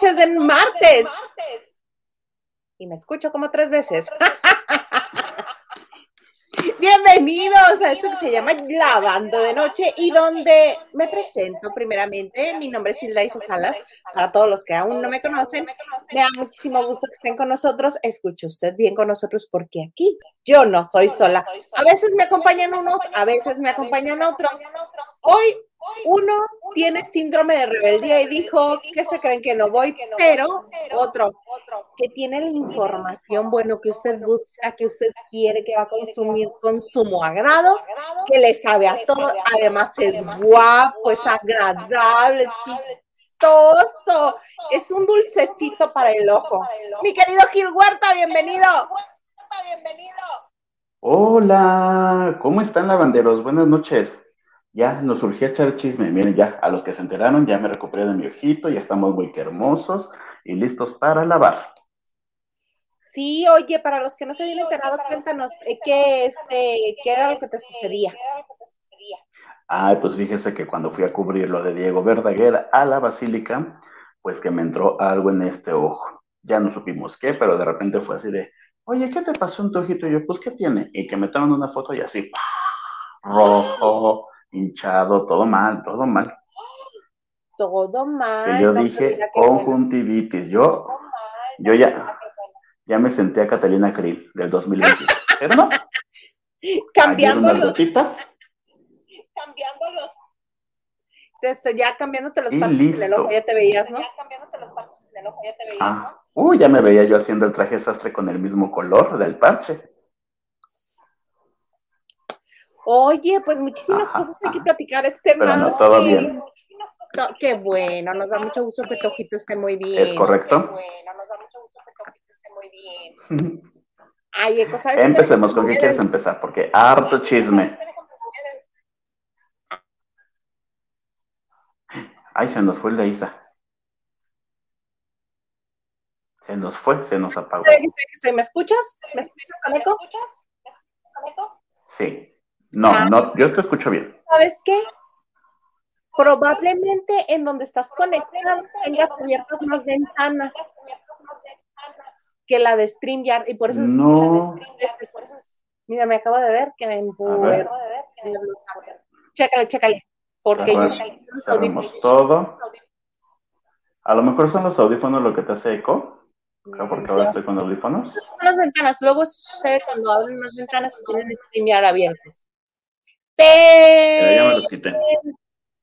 Noches en martes. Y me escucho como tres veces. Bienvenidos a esto que se llama Lavando de Noche y donde me presento primeramente. Mi nombre es Hilda Salas. Para todos los que aún no me conocen, me da muchísimo gusto que estén con nosotros. Escuche usted bien con nosotros porque aquí yo no soy sola. A veces me acompañan unos, a veces me acompañan otros. Hoy uno tiene síndrome de rebeldía y dijo que se creen que no voy, pero otro que tiene la información, bueno, que usted busca, que usted quiere, que va a consumir con sumo agrado, que le sabe a todo, además es guapo, es agradable, chistoso, es un dulcecito para el ojo. Mi querido Gil Huerta, bienvenido. Hola, ¿cómo están lavanderos? Buenas noches ya nos surgió echar chisme. Miren, ya a los que se enteraron, ya me recuperé de mi ojito, ya estamos muy hermosos y listos para lavar. Sí, oye, para los que no se habían enterado, cuéntanos eh, qué, este, qué era lo que te sucedía. Ay, pues fíjese que cuando fui a cubrir lo de Diego Verdaguer a la basílica, pues que me entró algo en este ojo. Ya no supimos qué, pero de repente fue así de, oye, ¿qué te pasó en tu ojito? Y yo, pues, ¿qué tiene? Y que me toman una foto y así, rojo, hinchado, todo mal, todo mal. Todo mal. yo dije conjuntivitis. Yo, yo ya, ya me senté a Catalina Krill del 2020. pero no. Cambiando los. Cambiando los. Desde ya cambiándote los parches del ojo, ya te veías, ¿no? Ya cambiándote los parches del ojo, ya te veías, ah. ¿no? Uy, ya me veía yo haciendo el traje sastre con el mismo color del parche. Oye, pues muchísimas cosas hay que platicar este Pero no, todo bien. qué bueno, nos da mucho gusto que tu ojito esté muy bien. ¿Es correcto? Qué bueno, nos da mucho gusto que tu ojito esté muy bien. Ay, ¿sabes? Empecemos, ¿con qué quieres empezar? Porque harto chisme. Ay, se nos fue el de Isa. Se nos fue, se nos apagó. ¿Me escuchas? ¿Me escuchas? ¿Me escuchas? ¿Me escuchas, Caneco? Sí. No, no, yo te escucho bien. ¿Sabes qué? Probablemente en donde estás conectado tengas abiertas más ventanas que la de StreamYard y por eso no. es, Mira, me acabo de ver que me ver. Chécale, chécale. Porque yo sabemos todo. A lo mejor son los audífonos lo que te hace eco. Porque ahora estoy con audífonos. Son las ventanas. Luego sucede cuando abren las ventanas y tienen StreamYard abiertas. Pero...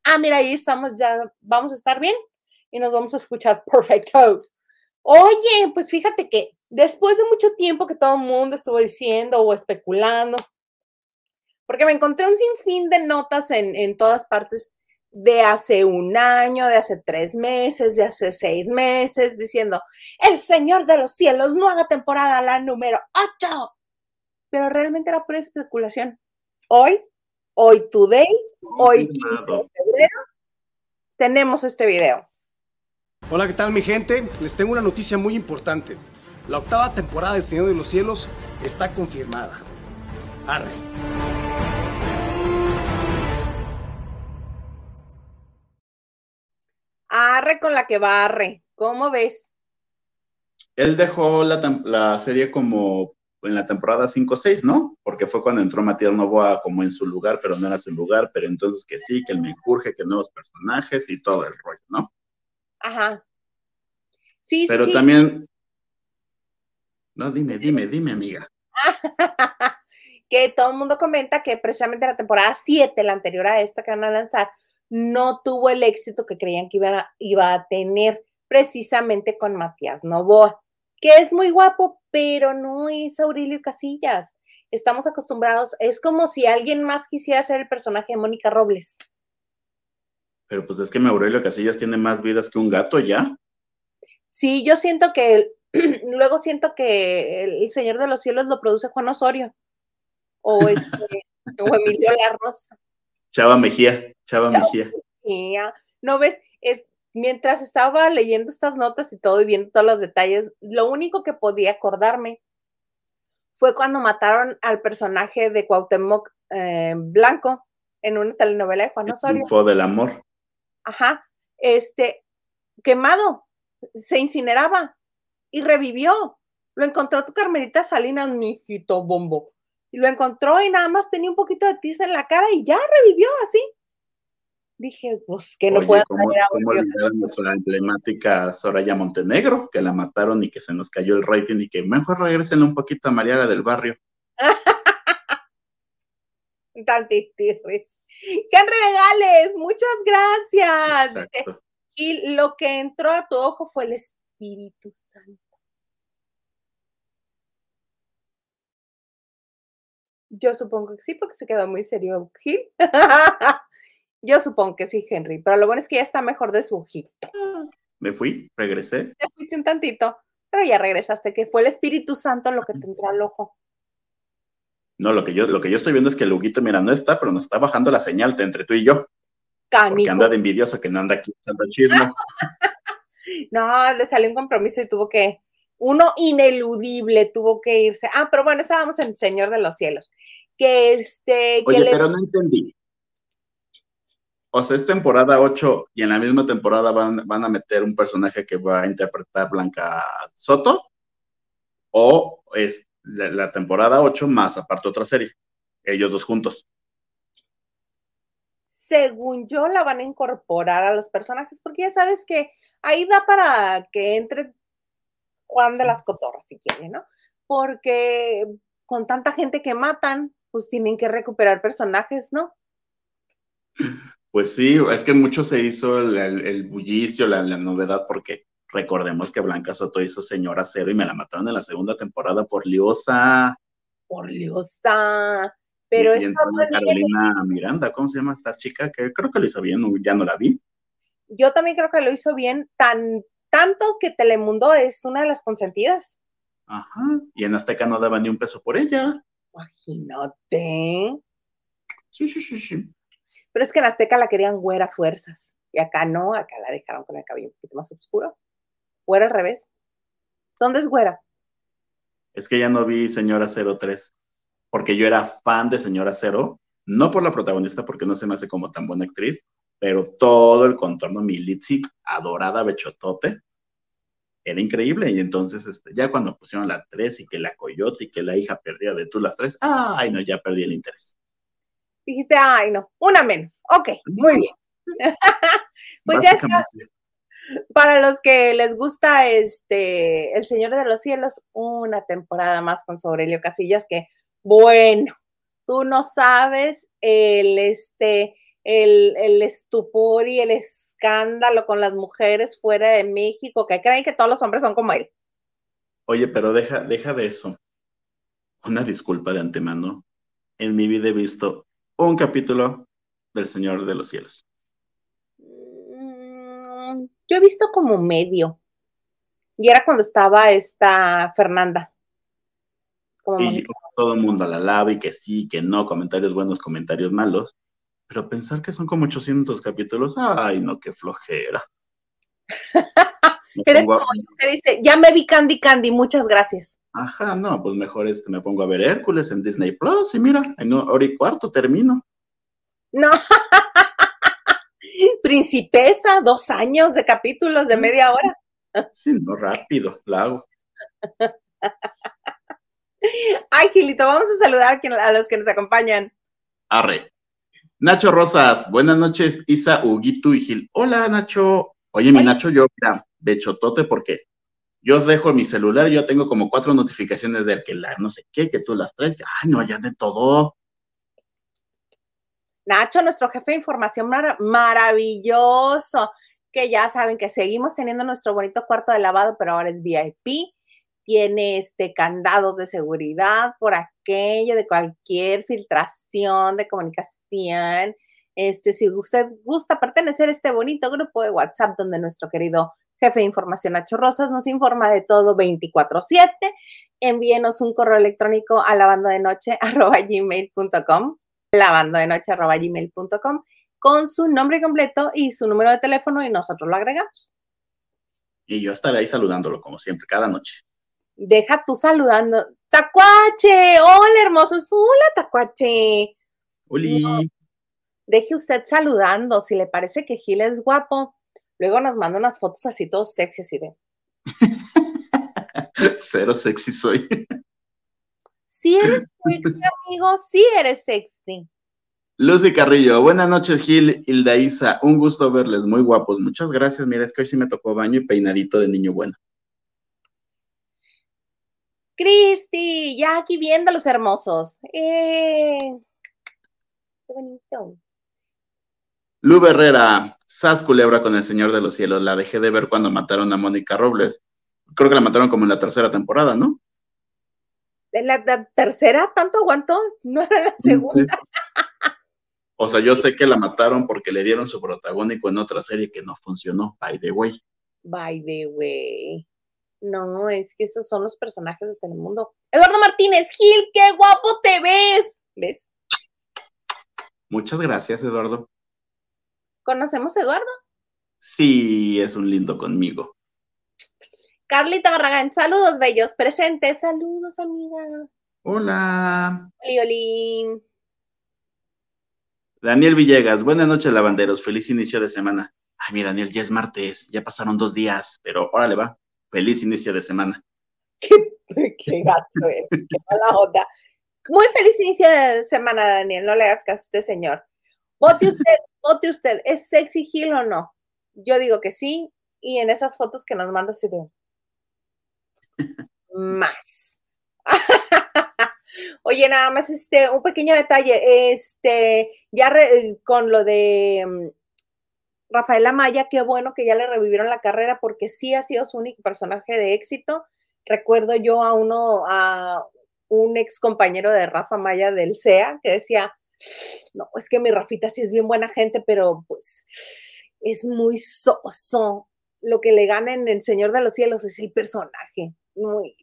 Ah, mira, ahí estamos, ya vamos a estar bien y nos vamos a escuchar perfecto. Oye, pues fíjate que después de mucho tiempo que todo el mundo estuvo diciendo o especulando, porque me encontré un sinfín de notas en, en todas partes de hace un año, de hace tres meses, de hace seis meses, diciendo, el Señor de los cielos haga temporada la número 8. Pero realmente era pura especulación. Hoy hoy today, hoy 15 de febrero, tenemos este video. Hola, ¿qué tal mi gente? Les tengo una noticia muy importante. La octava temporada del Señor de los Cielos está confirmada. Arre. Arre con la que barre. ¿Cómo ves? Él dejó la, la serie como en la temporada 5-6, ¿no? Porque fue cuando entró Matías Novoa como en su lugar, pero no era su lugar, pero entonces que sí, que el menjurje, que nuevos personajes y todo el rollo, ¿no? Ajá. Sí, pero sí, también... No, dime, dime, dime, amiga. que todo el mundo comenta que precisamente la temporada 7, la anterior a esta que van a lanzar, no tuvo el éxito que creían que iba a, iba a tener precisamente con Matías Novoa que es muy guapo, pero no es Aurelio Casillas. Estamos acostumbrados, es como si alguien más quisiera ser el personaje de Mónica Robles. Pero pues es que Aurelio Casillas tiene más vidas que un gato ya. Sí, yo siento que, luego siento que el, Señor de los Cielos lo produce Juan Osorio. O, este, o Emilio La Rosa. Chava Mejía, Chava, Mejía. No ves, es, mientras estaba leyendo estas notas y todo y viendo todos los detalles, lo único que podía acordarme fue cuando mataron al personaje de Cuauhtémoc eh, Blanco en una telenovela de Juan Osorio. El del amor. Ajá. Este, quemado, se incineraba y revivió. Lo encontró tu Carmelita Salinas, mi hijito bombo. Y lo encontró y nada más tenía un poquito de tiza en la cara y ya revivió así. Dije, pues que no puede ¿cómo, ¿cómo olvidar a nuestra emblemática Soraya Montenegro, que la mataron y que se nos cayó el rating y que mejor regresen un poquito a Mariana del Barrio? Tantitirris. ¡Qué regales! Muchas gracias. y lo que entró a tu ojo fue el Espíritu Santo. Yo supongo que sí, porque se quedó muy serio Gil. Yo supongo que sí, Henry, pero lo bueno es que ya está mejor de su ojito. Me fui, regresé. Te fuiste un tantito, pero ya regresaste, que fue el Espíritu Santo lo que te entró al ojo. No, lo que yo, lo que yo estoy viendo es que el Huguito, mira, no está, pero nos está bajando la señal entre tú y yo. Canijo. Porque anda de envidioso que no anda aquí echando chismo. no, le salió un compromiso y tuvo que, uno ineludible tuvo que irse. Ah, pero bueno, estábamos en Señor de los Cielos. Que este. Oye, pero no entendí. O sea, es temporada 8 y en la misma temporada van, van a meter un personaje que va a interpretar Blanca Soto. O es la, temporada 8 más aparte otra serie, ellos dos juntos. Según yo, la van a incorporar a los personajes, porque ya sabes que ahí da para que entre Juan de las Cotorras, si quiere, ¿no? Porque con tanta gente que matan, pues tienen que recuperar personajes, ¿no? Pues sí, es que mucho se hizo el, bullicio, la, novedad, porque Recordemos que Blanca Soto hizo Señora Cero y me la mataron en la segunda temporada por Liosa. Por Liosa. Pero y, Carolina Miranda, ¿cómo se llama esta chica? Que creo que lo hizo bien, ya no la vi. Yo también creo que lo hizo bien, tan, tanto que Telemundo es una de las consentidas. Ajá, y en Azteca no daba ni un peso por ella. Imagínate. Sí, sí, sí, sí. Pero es que en Azteca la querían güera fuerzas. Y acá no, acá la dejaron con el cabello un poquito más oscuro. ¿O era al revés? ¿Dónde es güera? Es que ya no vi Señora 03, porque yo era fan de Señora Cero, no por la protagonista, porque no se me hace como tan buena actriz, pero todo el contorno Militzi, adorada Bechotote, era increíble. Y entonces, este, ya cuando pusieron la 3 y que la coyote y que la hija perdía de tú las 3, ay, no, ya perdí el interés. Dijiste, ay, no, una menos. Ok, muy bien. pues ya está. Para los que les gusta este El Señor de los Cielos, una temporada más con Sobrelio Casillas, que bueno, tú no sabes el este el, el estupor y el escándalo con las mujeres fuera de México, que creen que todos los hombres son como él. Oye, pero deja, deja de eso. Una disculpa de antemano. En mi vida he visto un capítulo del Señor de los Cielos. Yo he visto como medio. Y era cuando estaba esta Fernanda. y todo el mundo la lava y que sí, que no, comentarios buenos, comentarios malos. Pero pensar que son como 800 capítulos, ay, no, qué flojera. Eres como que dice, ya me vi Candy Candy, muchas gracias. Ajá, no, pues mejor este me pongo a ver Hércules en Disney Plus y mira, en hora y cuarto termino. No, Principesa, dos años de capítulos de media hora. Sí, no, rápido, la hago. Ay, Gilito, vamos a saludar a los que nos acompañan. Arre. Nacho Rosas, buenas noches, Isa, Huguito y Gil. Hola, Nacho. Oye, mi Nacho, yo, mira, de chotote, porque yo os dejo mi celular, yo tengo como cuatro notificaciones de que la no sé qué, que tú las traes. Ay, no, ya de todo. Nacho, nuestro jefe de información maravilloso, que ya saben que seguimos teniendo nuestro bonito cuarto de lavado, pero ahora es VIP. Tiene este candados de seguridad por aquello de cualquier filtración de comunicación. Este, si usted gusta pertenecer a este bonito grupo de WhatsApp donde nuestro querido jefe de información Nacho Rosas nos informa de todo 24/7, envíenos un correo electrónico a lavandodenoche.gmail.com lavandodenoche.gmail.com con su nombre completo y su número de teléfono y nosotros lo agregamos. Y yo estaré ahí saludándolo como siempre, cada noche. Deja tú saludando. Tacuache, hola hermosos, hola Tacuache. Hola. deje usted saludando, si le parece que Gil es guapo, Luego nos manda unas fotos así, todos sexy, así de. Cero sexy soy. Sí eres sexy, amigo, sí eres sexy. Lucy Carrillo, buenas noches, Gil, Hilda Isa, un gusto verles, muy guapos. Muchas gracias, mira, es que hoy sí me tocó baño y peinadito de niño bueno. Cristi, ya aquí viendo los hermosos. Eh, qué bonito. Lu Herrera, Sas Culebra con el Señor de los Cielos. La dejé de ver cuando mataron a Mónica Robles. Creo que la mataron como en la tercera temporada, ¿no? ¿En la, la tercera? ¿Tanto aguantó? No era la segunda. O sea, yo sé que la mataron porque le dieron su protagónico en otra serie que no funcionó, by the way. By the way. No, es que esos son los personajes de Telemundo. Eduardo Martínez, Gil, qué guapo te ves. ¿Ves? Muchas gracias, Eduardo. ¿Conocemos a Eduardo? Sí, es un lindo conmigo. Carlita Barragán, saludos bellos, presentes, saludos amiga. Hola. Oli. Daniel Villegas, buenas noches, lavanderos, feliz inicio de semana. Ay, mi Daniel, ya es martes, ya pasaron dos días, pero órale va, feliz inicio de semana. Qué, qué gato es, qué mala onda. Muy feliz inicio de semana, Daniel, no le hagas caso a usted, señor. Vote usted, vote usted, ¿es sexy Gil o no? Yo digo que sí, y en esas fotos que nos manda se ve más. Oye, nada más este, un pequeño detalle, este, ya re, con lo de um, Rafael Amaya, qué bueno que ya le revivieron la carrera porque sí ha sido su único personaje de éxito. Recuerdo yo a uno, a un ex compañero de Rafa Maya del CEA que decía, no, es que mi Rafita sí es bien buena gente, pero pues es muy soso. Lo que le gana en El Señor de los Cielos es el personaje. Muy,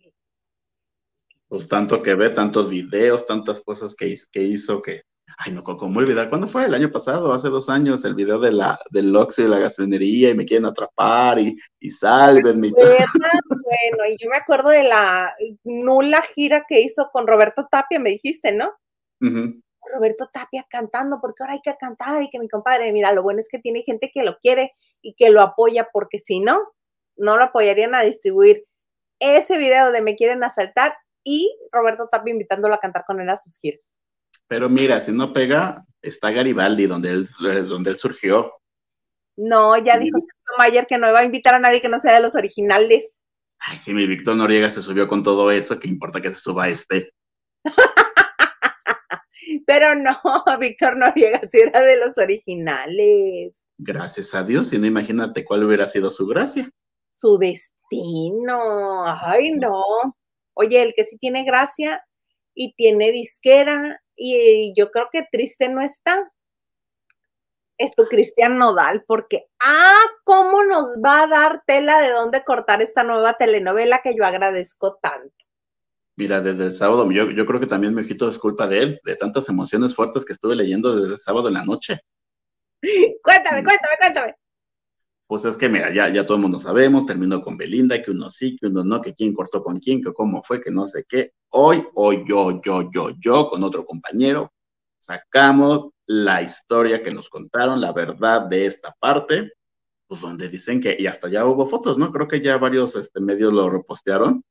pues tanto que ve, tantos videos, tantas cosas que, que hizo que, ay no, ¿cómo olvidar? ¿Cuándo fue? El año pasado, hace dos años, el video de la, del Oxxo y de la gasolinería y me quieren atrapar y, y sálvenme. Y bueno, y yo me acuerdo de la nula gira que hizo con Roberto Tapia, me dijiste, ¿no? Uh -huh. Roberto Tapia cantando, porque ahora hay que cantar y que mi compadre, mira, lo bueno es que tiene gente que lo quiere y que lo apoya, porque si no, no lo apoyarían a distribuir ese video de Me quieren asaltar y Roberto Tapia invitándolo a cantar con él a sus giras. Pero mira, si no pega, está Garibaldi, donde él, donde él surgió. No, ya dijo Sergio Mayer que no va a invitar a nadie que no sea de los originales. Ay, sí, mi Víctor Noriega se subió con todo eso, ¿qué importa que se suba este? Pero no, Víctor Noriega sí era de los originales. Gracias a Dios, y no imagínate cuál hubiera sido su gracia. Su destino, ay no. Oye, el que sí tiene gracia y tiene disquera, y yo creo que triste no está, es tu Cristian Nodal, porque, ah, cómo nos va a dar tela de dónde cortar esta nueva telenovela que yo agradezco tanto. Mira, desde el sábado, yo, yo creo que también me es culpa de él, de tantas emociones fuertes que estuve leyendo desde el sábado en la noche. cuéntame, cuéntame, cuéntame. Pues es que, mira, ya, ya todo el mundo sabemos, terminó con Belinda, que uno sí, que uno no, que quién cortó con quién, que cómo fue, que no sé qué. Hoy, hoy yo, yo, yo, yo, con otro compañero, sacamos la historia que nos contaron, la verdad de esta parte, pues donde dicen que, y hasta ya hubo fotos, ¿no? Creo que ya varios este, medios lo repostearon,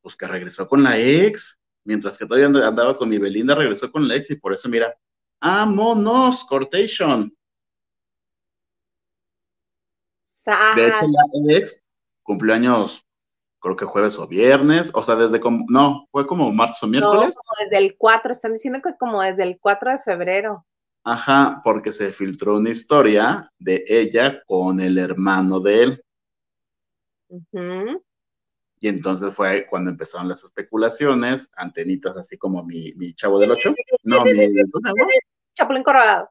pues que regresó con la ex, mientras que todavía andaba con mi Belinda, regresó con la ex, y por eso, mira, ¡vámonos, Cortation! De hecho, la ex cumplió años, creo que jueves o viernes, o sea, desde como, no, fue como martes o miércoles. No, como desde el 4, están diciendo que como desde el 4 de febrero. Ajá, porque se filtró una historia de ella con el hermano de él. Uh -huh. Y entonces fue cuando empezaron las especulaciones, antenitas así como mi, mi chavo del 8. No, mi, Chapulín Colorado.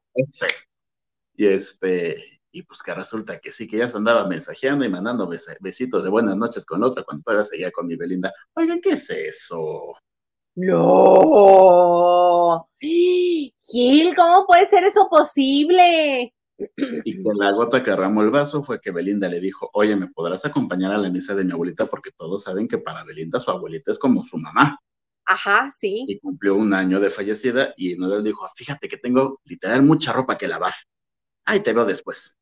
Y este, y pues que resulta que sí, que ya se andaba mensajeando y mandando bes besitos de buenas noches con otra cuando todavía seguía con mi Belinda. Oigan, ¿qué es eso? No. Gil, ¿cómo puede ser eso posible? Y que la gota que derramó el vaso fue que Belinda le dijo, oye, ¿me podrás acompañar a la misa de mi abuelita? Porque todos saben que para Belinda su abuelita es como su mamá. Ajá, sí. Y cumplió un año de fallecida y Nodal dijo, fíjate que tengo literal mucha ropa que lavar. Ahí te veo después.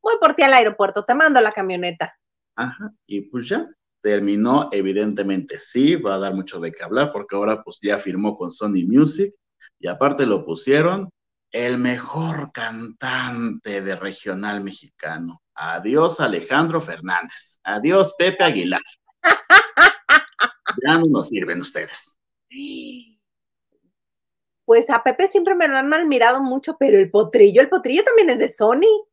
voy por ti al aeropuerto, te mando la camioneta. Ajá, y pues ya, terminó, evidentemente sí, va a dar mucho de qué hablar, porque ahora pues ya firmó con Sony Music, y aparte lo pusieron el mejor cantante de regional mexicano. Adiós Alejandro Fernández, adiós Pepe Aguilar. ya no nos sirven ustedes. Pues a Pepe siempre me lo han mal mirado mucho, pero el potrillo, el potrillo también es de Sony.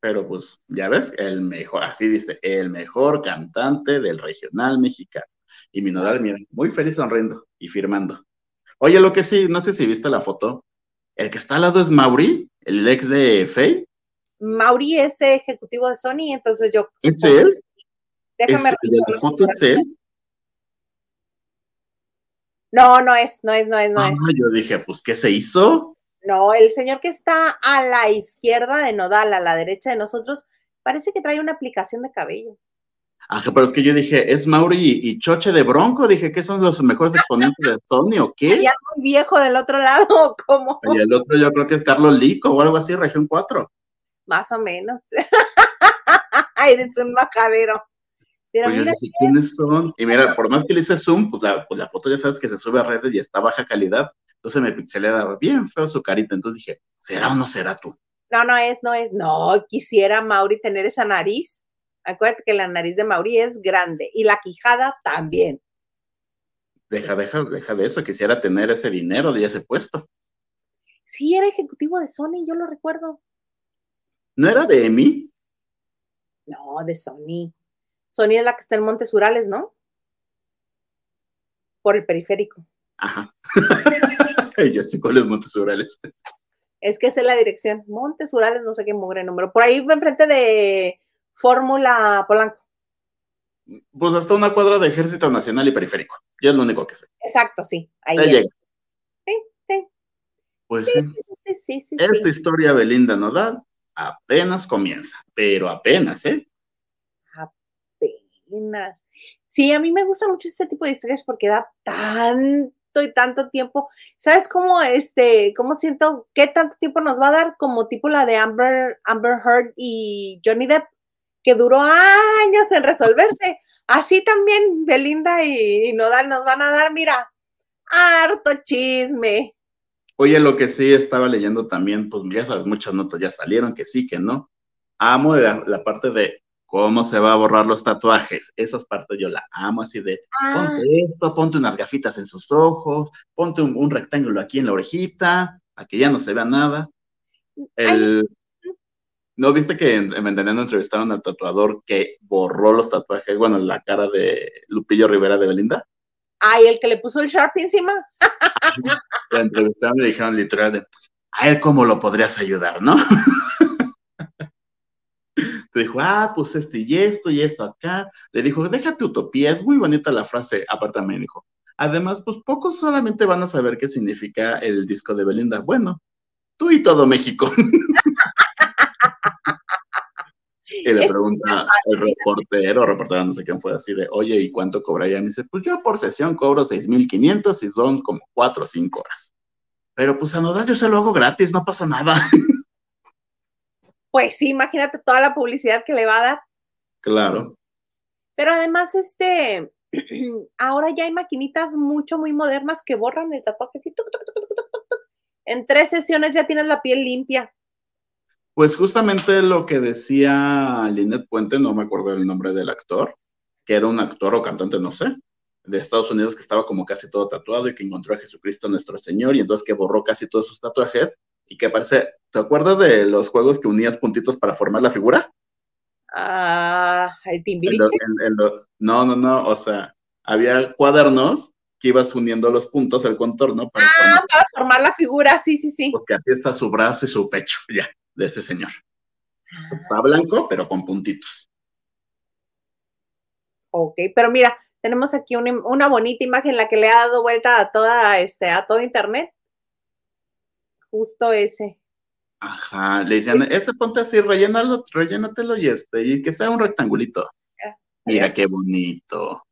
Pero pues, ya ves, el mejor, así dice, el mejor cantante del regional mexicano. Y mi nodal, mira, muy feliz sonriendo y firmando. Oye, lo que sí, no sé si viste la foto. El que está al lado es Mauri, el ex de Faye. Mauri es ejecutivo de Sony, entonces yo. ¿Es él? Déjame ¿Es, ¿La foto es él? No, no es, no es, no es, no ah, es. Yo dije, pues, ¿qué se hizo? No, el señor que está a la izquierda de Nodal, a la derecha de nosotros, parece que trae una aplicación de cabello. Ajá, pero es que yo dije, ¿es Mauri y, Choche de Bronco? Dije, ¿qué son los mejores exponentes de Sony o qué? Ya muy viejo del otro lado, ¿cómo? Y el otro yo creo que es Carlos Lico o algo así, región 4. Más o menos. Eres un majadero. Pero pues mira, ¿quiénes son? Y mira, por más que le hice zoom, pues la, pues la, foto ya sabes que se sube a redes y está baja calidad. Entonces me pixelé bien feo su carita. Entonces dije, ¿será o no será tú? No, no es, no es. No, quisiera Mauri tener esa nariz. Acuérdate que la nariz de Mauri es grande y la quijada también. Deja, deja, deja de eso. Quisiera tener ese dinero de ese puesto. Sí, era ejecutivo de Sony, yo lo recuerdo. ¿No era de EMI? No, de Sony. Sony es la que está en Montes Urales, ¿no? Por el periférico. Ajá. Yo sé cuál es Montes Urales. Es que esa es la dirección. Montes Urales, no sé qué mugre número. Por ahí enfrente de Fórmula Polanco. Pues hasta una cuadra de Ejército Nacional y Periférico. Yo es lo único que sé. Exacto, sí. Ahí es. Sí, sí. Pues sí. sí, sí, sí Esta historia Belinda Nodal apenas comienza, pero apenas, ¿eh? Sí, a mí me gusta mucho este tipo de historias porque da tanto y tanto tiempo. ¿Sabes cómo este, cómo siento qué tanto tiempo nos va a dar? Como tipo la de Amber, Amber Heard y Johnny Depp, que duró años en resolverse. Así también Belinda y, Nodal nos van a dar, mira, harto chisme. Oye, lo que sí estaba leyendo también, pues ya sabes, muchas notas ya salieron, que sí, que no. Amo la parte de cómo se va a borrar los tatuajes. Esas partes yo la amo así de, ponte ah. esto, ponte unas gafitas en sus ojos, ponte un, rectángulo aquí en la orejita, a que ya no se vea nada. El, ¿No viste que en, en entrevistaron al tatuador que borró los tatuajes, bueno, la cara de Lupillo Rivera de Belinda? Ay, el que le puso el Sharp encima. la entrevistaron y le dijeron literal de, a él cómo lo podrías ayudar, ¿no? Te dijo, ah, pues esto y esto y esto acá. Le dijo, déjate utopía, es muy bonita la frase, aparte me dijo. Además, pues pocos solamente van a saber qué significa el disco de Belinda. Bueno, tú y todo México. y le pregunta el reportero, reportera, no sé quién fue, así de, oye, ¿y cuánto cobraría? Me dice, pues yo por sesión cobro 6.500 y son como 4 o 5 horas. Pero pues a Nodal yo se lo hago gratis, no pasa nada. pues sí, imagínate toda la publicidad que le va a dar. Claro. Pero además, este, ahora ya hay maquinitas mucho, muy modernas que borran el tatuaje. en tres sesiones ya tienes la piel limpia. Pues justamente lo que decía Lynette Puente, no me acuerdo el nombre del actor, que era un actor o cantante, no sé, de Estados Unidos que estaba como casi todo tatuado y que encontró a Jesucristo nuestro Señor y entonces que borró casi todos sus tatuajes y que parece, ¿te acuerdas de los juegos que unías puntitos para formar la figura? Ah, el timbiriche. no, no, no, o sea, había cuadernos que ibas uniendo los puntos, el contorno para, ah, formar, para formar la figura, sí, sí, sí. Porque así está su brazo y su pecho, ya, de ese señor. Está blanco, pero con puntitos. Ok, pero mira, tenemos aquí una, una, bonita imagen la que le ha dado vuelta a toda este a todo internet justo ese. Ajá, le decían, ese ponte así, rellénalo, rellénatelo y este, y que sea un rectangulito. Mira qué bonito.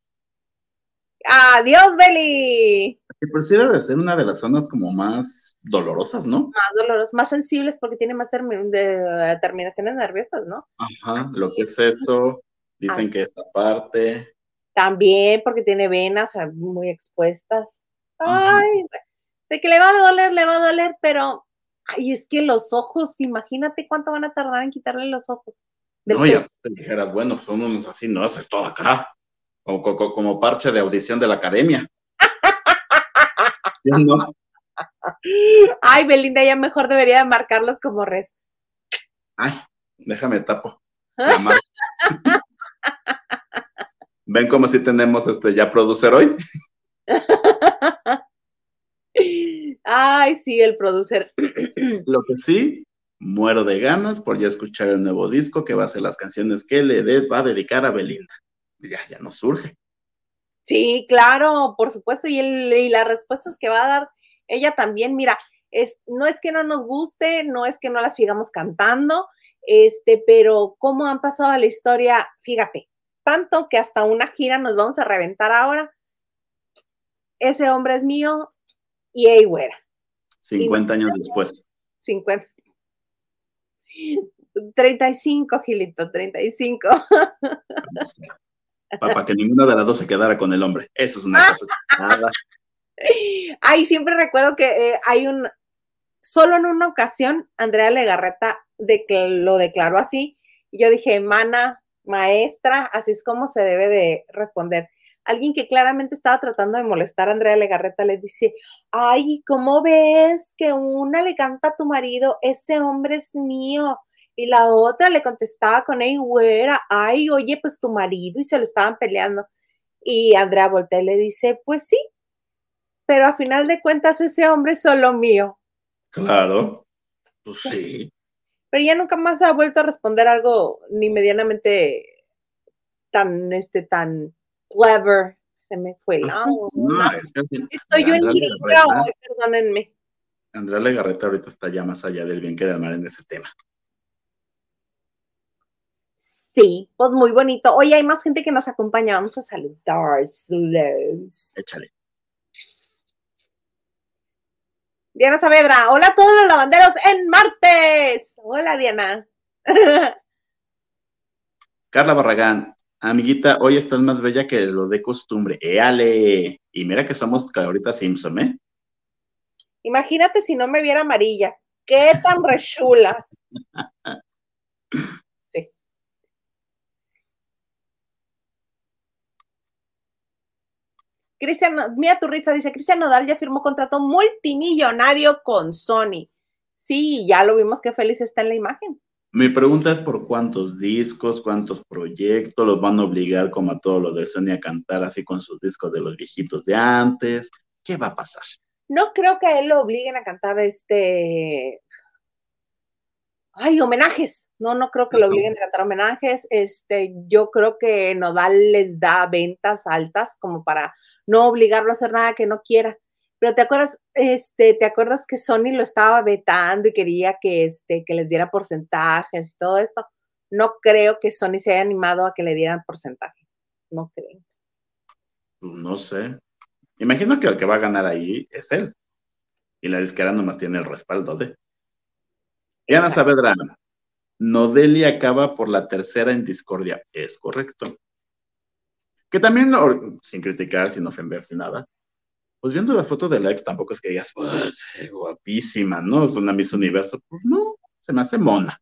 Adiós, Beli. Pero sí debe ser una de las zonas como más dolorosas, ¿no? Más dolorosas, más sensibles porque tiene más terminaciones nerviosas, ¿no? Ajá, lo que es eso, dicen ah. que esta parte. También porque tiene venas muy expuestas. Ay, de que le va a doler, le va a doler, pero ay, es que los ojos, imagínate cuánto van a tardar en quitarle los ojos. No, ya te dijeras, bueno, son unos así, no, hace todo acá, como, como, parche de audición de la academia. Ay, Belinda, ya mejor debería de marcarlos como res. Ay, déjame tapo. ¿Ven cómo si tenemos este ya producer hoy? Ay, sí, el producer. Lo que sí, muero de ganas por ya escuchar el nuevo disco que va a ser las canciones que le va a dedicar a Belinda. Ya, ya nos surge. Sí, claro, por supuesto, y, y las respuestas que va a dar ella también, mira, es, no es que no nos guste, no es que no la sigamos cantando, este, pero cómo han pasado a la historia, fíjate, tanto que hasta una gira nos vamos a reventar ahora. Ese hombre es mío y ey, güera. 50 años después. 50. 35, Gilito, 35. Para que ninguna de las dos se quedara con el hombre. Eso es una cosa. Nada. Ay, siempre recuerdo que eh, hay un. Solo en una ocasión, Andrea Legarreta lo declaró así. Y yo dije, mana, maestra, así es como se debe de responder. Alguien que claramente estaba tratando de molestar a Andrea Legarreta le dice, ay, ¿cómo ves que una le canta a tu marido? Ese hombre es mío. Y la otra le contestaba con, ey, güera, ay, oye, pues tu marido, y se lo estaban peleando. Y Andrea voltea y le dice, pues sí, pero a final de cuentas ese hombre es solo mío. Claro, pues sí. Pero ya nunca más ha vuelto a responder algo ni medianamente tan, este, tan clever. Se me fue el no, Estoy yo en hoy, perdónenme. Andrea Legarreta ahorita está ya más allá del bien que del mal en ese tema. Sí, pues muy bonito. Hoy hay más gente que nos acompaña. Vamos a saludar. Échale. Diana Saavedra, hola a todos los lavanderos en martes. Hola, Diana. Carla Barragán, amiguita, hoy estás más bella que lo de costumbre. ¡Éale! Y mira que somos ahorita Simpson, ¿eh? Imagínate si no me viera amarilla. ¡Qué tan rechula! Cristian, mira tu risa, dice, Cristian Nodal ya firmó contrato multimillonario con Sony. Sí, ya lo vimos que feliz está en la imagen. Mi pregunta es por cuántos discos, cuántos proyectos los van a obligar como a todos los de Sony a cantar así con sus discos de los viejitos de antes. ¿Qué va a pasar? No creo que a él lo obliguen a cantar este ay, homenajes. No, no creo que lo obliguen a cantar homenajes. Este, yo creo que Nodal les da ventas altas como para no obligarlo a hacer nada que no quiera. Pero te acuerdas, este, te acuerdas que Sony lo estaba vetando y quería que, este, que les diera porcentajes y todo esto. No creo que Sony se haya animado a que le dieran porcentaje. No creo. No sé. Imagino que el que va a ganar ahí es él. Y la disquera nomás tiene el respaldo de. Diana Saavedra, Nodelia acaba por la tercera en discordia. Es correcto. Que también, sin criticar, sin ofender, sin nada, pues viendo las fotos de la ex tampoco es que digas, guapísima, ¿no? Es una Miss Universo. Pues no, se me hace mona.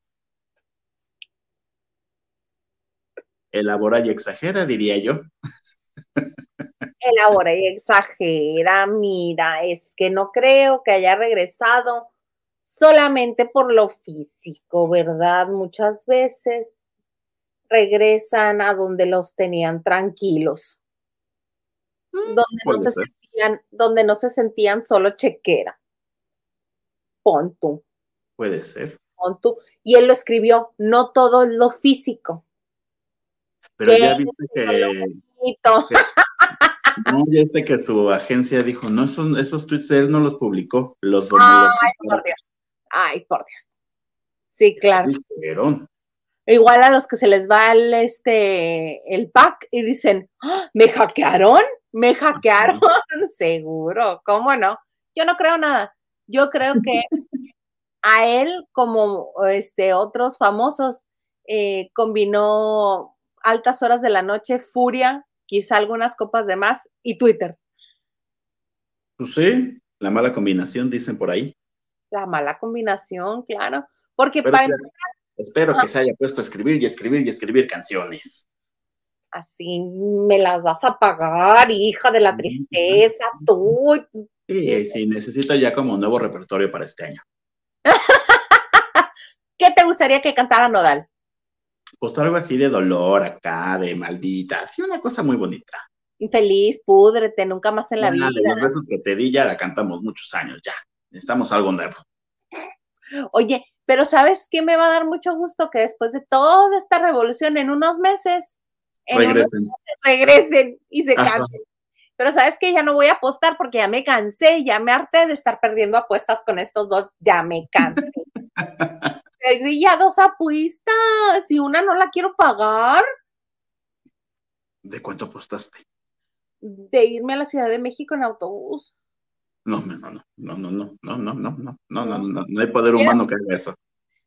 Elabora y exagera, diría yo. Elabora y exagera, mira, es que no creo que haya regresado solamente por lo físico, ¿verdad? Muchas veces regresan a donde los tenían tranquilos, mm, donde, no se sentían, donde no se sentían solo chequera. Pon tú. Puede ser. Pon tú. Y él lo escribió, no todo es lo físico. Pero ya viste que, no, ya viste que su agencia dijo, no, esos, esos tweets él no los publicó, los Ay, por Dios. Ay, por Dios. Sí, claro. Igual a los que se les va el, este, el pack y dicen, ¡Ah! ¿me hackearon? Me hackearon, seguro, ¿cómo no? Yo no creo nada. Yo creo que a él, como este, otros famosos, eh, combinó altas horas de la noche, furia, quizá algunas copas de más y Twitter. Pues sí, la mala combinación, dicen por ahí. La mala combinación, claro. Porque para espero que se haya puesto a escribir y escribir y escribir canciones. Así me las vas a pagar, hija de la tristeza, tú. Sí, sí, necesito ya como un nuevo repertorio para este año. ¿Qué te gustaría que cantara Nodal? Pues algo así de dolor acá, de maldita, así una cosa muy bonita. Infeliz, púdrete, nunca más en la vida. Los besos que te di ya la cantamos muchos años, ya. Necesitamos algo nuevo. Oye, pero ¿sabes qué me va a dar mucho gusto? Que después de toda esta revolución, en unos meses, regresen. regresen y se cansen. Pero sabes que ya no voy a apostar porque ya me cansé, ya me harté de estar perdiendo apuestas con estos dos, ya me cansé. Perdí ya dos apuestas y una no la quiero pagar. ¿De cuánto apostaste? De irme a la Ciudad de México en autobús. No, no, no, no, no, no, no, no, no, no, no, no, no, no hay poder humano que haga eso.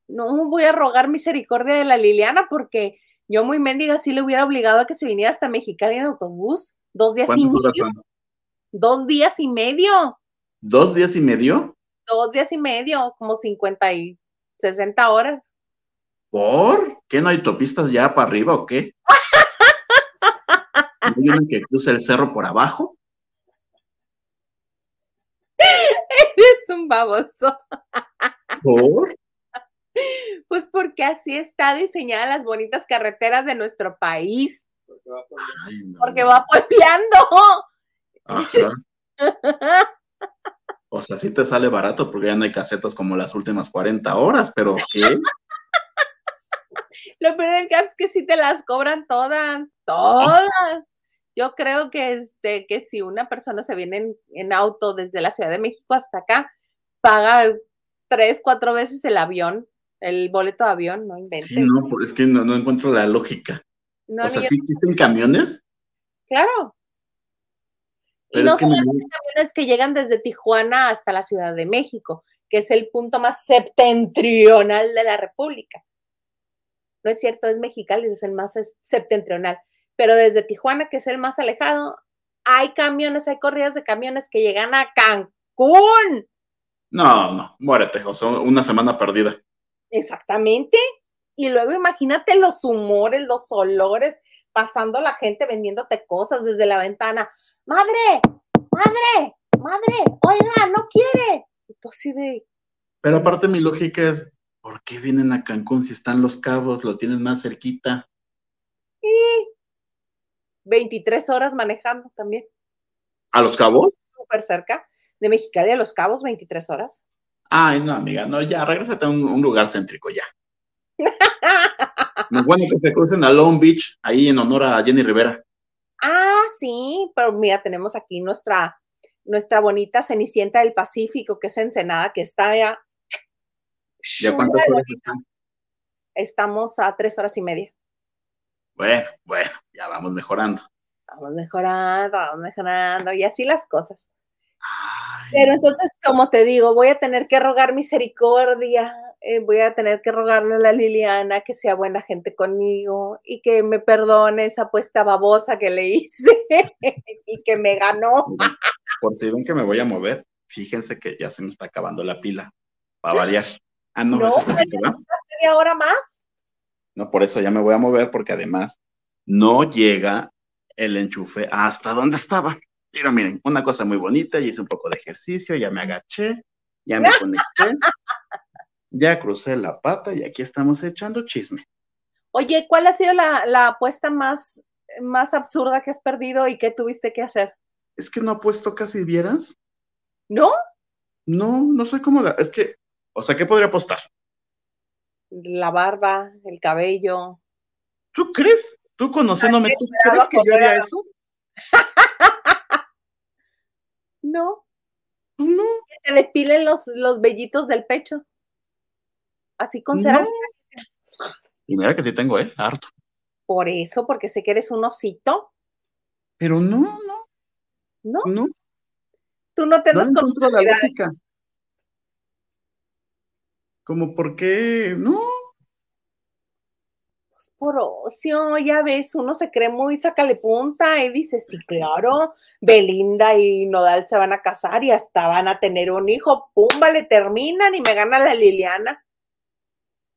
No voy a rogar misericordia de la Liliana porque yo muy mendiga sí le hubiera obligado a que se viniera hasta Mexicali en autobús. Dos días y medio. Dos días y medio. ¿Dos días y medio? Dos días y medio, como 50 y 60 horas. ¿Por? ¿Qué no hay topistas ya para arriba o qué? ¿No hay que cruce el cerro por abajo? Eres un baboso. ¿Por? Pues porque así está diseñada las bonitas carreteras de nuestro país. Porque va puebleando. Ajá. O sea, sí te sale barato porque ya no hay casetas como las últimas 40 horas, pero ¿qué? Lo peor del caso es que sí te las cobran todas, todas. Yo creo que, este, que si una persona se viene en, auto desde la Ciudad de México hasta acá, paga tres, cuatro veces el avión, el boleto de avión, no inventes. Sí, no, es que no, encuentro la lógica. o sea, ¿sí existen camiones? Claro. y no son camiones que llegan desde Tijuana hasta la Ciudad de México, que es el punto más septentrional de la República. No es cierto, es Mexicali, es el más septentrional pero desde Tijuana, que es el más alejado, hay camiones, hay corridas de camiones que llegan a Cancún. No, no, muérete, o sea, una semana perdida. Exactamente. Y luego imagínate los humores, los olores, pasando la gente vendiéndote cosas desde la ventana. Madre, madre, madre, oiga, no quiere. Y tú así de. Pero aparte mi lógica es, ¿por qué vienen a Cancún si están los cabos, lo tienen más cerquita? Y 23 horas manejando también. ¿A Los Cabos? Súper cerca. De Mexicali a Los Cabos, 23 horas. Ay, no, amiga, no, ya, regrésate a un, lugar céntrico, ya. no, bueno que se crucen a Long Beach, ahí en honor a Jenny Rivera. Ah, sí, pero mira, tenemos aquí nuestra, nuestra bonita Cenicienta del Pacífico, que es Ensenada, que está ya. ¿Ya cuántas horas están? Estamos a tres horas y media. Bueno, bueno, ya vamos mejorando. Vamos mejorando, vamos mejorando, y así las cosas. Pero entonces, como te digo, voy a tener que rogar misericordia, eh, voy a tener que rogarle a la Liliana que sea buena gente conmigo y que me perdone esa apuesta babosa que le hice y que me ganó. Por si ven que me voy a mover, fíjense que ya se me está acabando la pila, para variar. Ah, no, no es media hora más. ¿No? Por eso ya me voy a mover porque además no llega el enchufe hasta donde estaba. Pero miren, una cosa muy bonita, y hice un poco de ejercicio, ya me agaché, ya me conecté, ya crucé la pata y aquí estamos echando chisme. Oye, ¿cuál ha sido la, apuesta más, más absurda que has perdido y qué tuviste que hacer? Es que no apuesto casi, ¿vieras? ¿No? No, no soy cómoda. Es que, o sea, ¿qué podría apostar? La barba, el cabello. ¿Tú crees? ¿Tú conociéndome, tú crees que yo haría eso? no. No. Que te despilen los, los vellitos del pecho. Así con cera. Y mira que sí tengo, ¿eh? Harto. Por eso, porque sé que eres un osito. Pero no, no. ¿No? No, Tú no te no andas con la lógica. Como, ¿por qué? No, por ocio, ya ves, uno se cree muy sácale punta y dice, sí, claro, Belinda y Nodal se van a casar y hasta van a tener un hijo, pumba, le terminan y me gana la Liliana.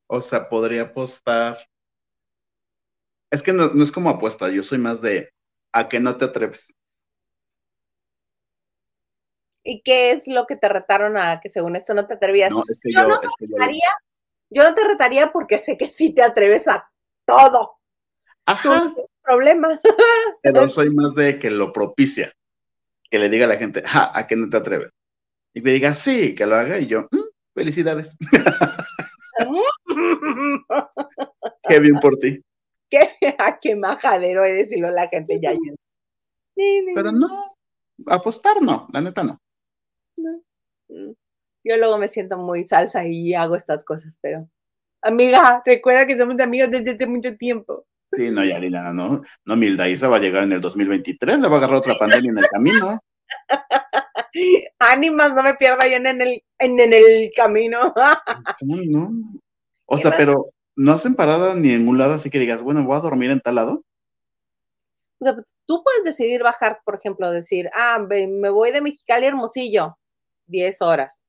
o sea, podría apostar. Es que no, no es como apuesta, yo soy más de a que no te atreves. ¿Y qué es lo que te retaron a que según esto no te atrevías? No, es que Yo yo, no es que yo- Retaría- yo no te retaría porque sé que sí te atreves a todo. Ajá, no problema. pero soy más de que lo propicia. Que le diga a la gente, ja, a que no te atreves. Y que diga, sí, que lo haga, y yo, "Mm, felicidades. Qué bien por ti. ¿Qué, a qué majadero eres y luego la gente ya Pero no, apostar no, la neta no. No. Mm. Yo luego me siento muy salsa y hago estas cosas, pero amiga, recuerda que somos amigos desde hace mucho tiempo. Sí, no, ya, Liliana, no. No, Milda Isa va a llegar en el 2023, le va a agarrar otra pandemia en el camino. Ánimas, no me pierda yo en el, en, en el camino. No, no. O sea, pero no hacen parada ni en un lado, así que digas, bueno, voy a dormir en tal lado. O sea, pues, Tú puedes decidir bajar, por ejemplo, decir, ah, me voy de Mexicali a Hermosillo, 10 horas.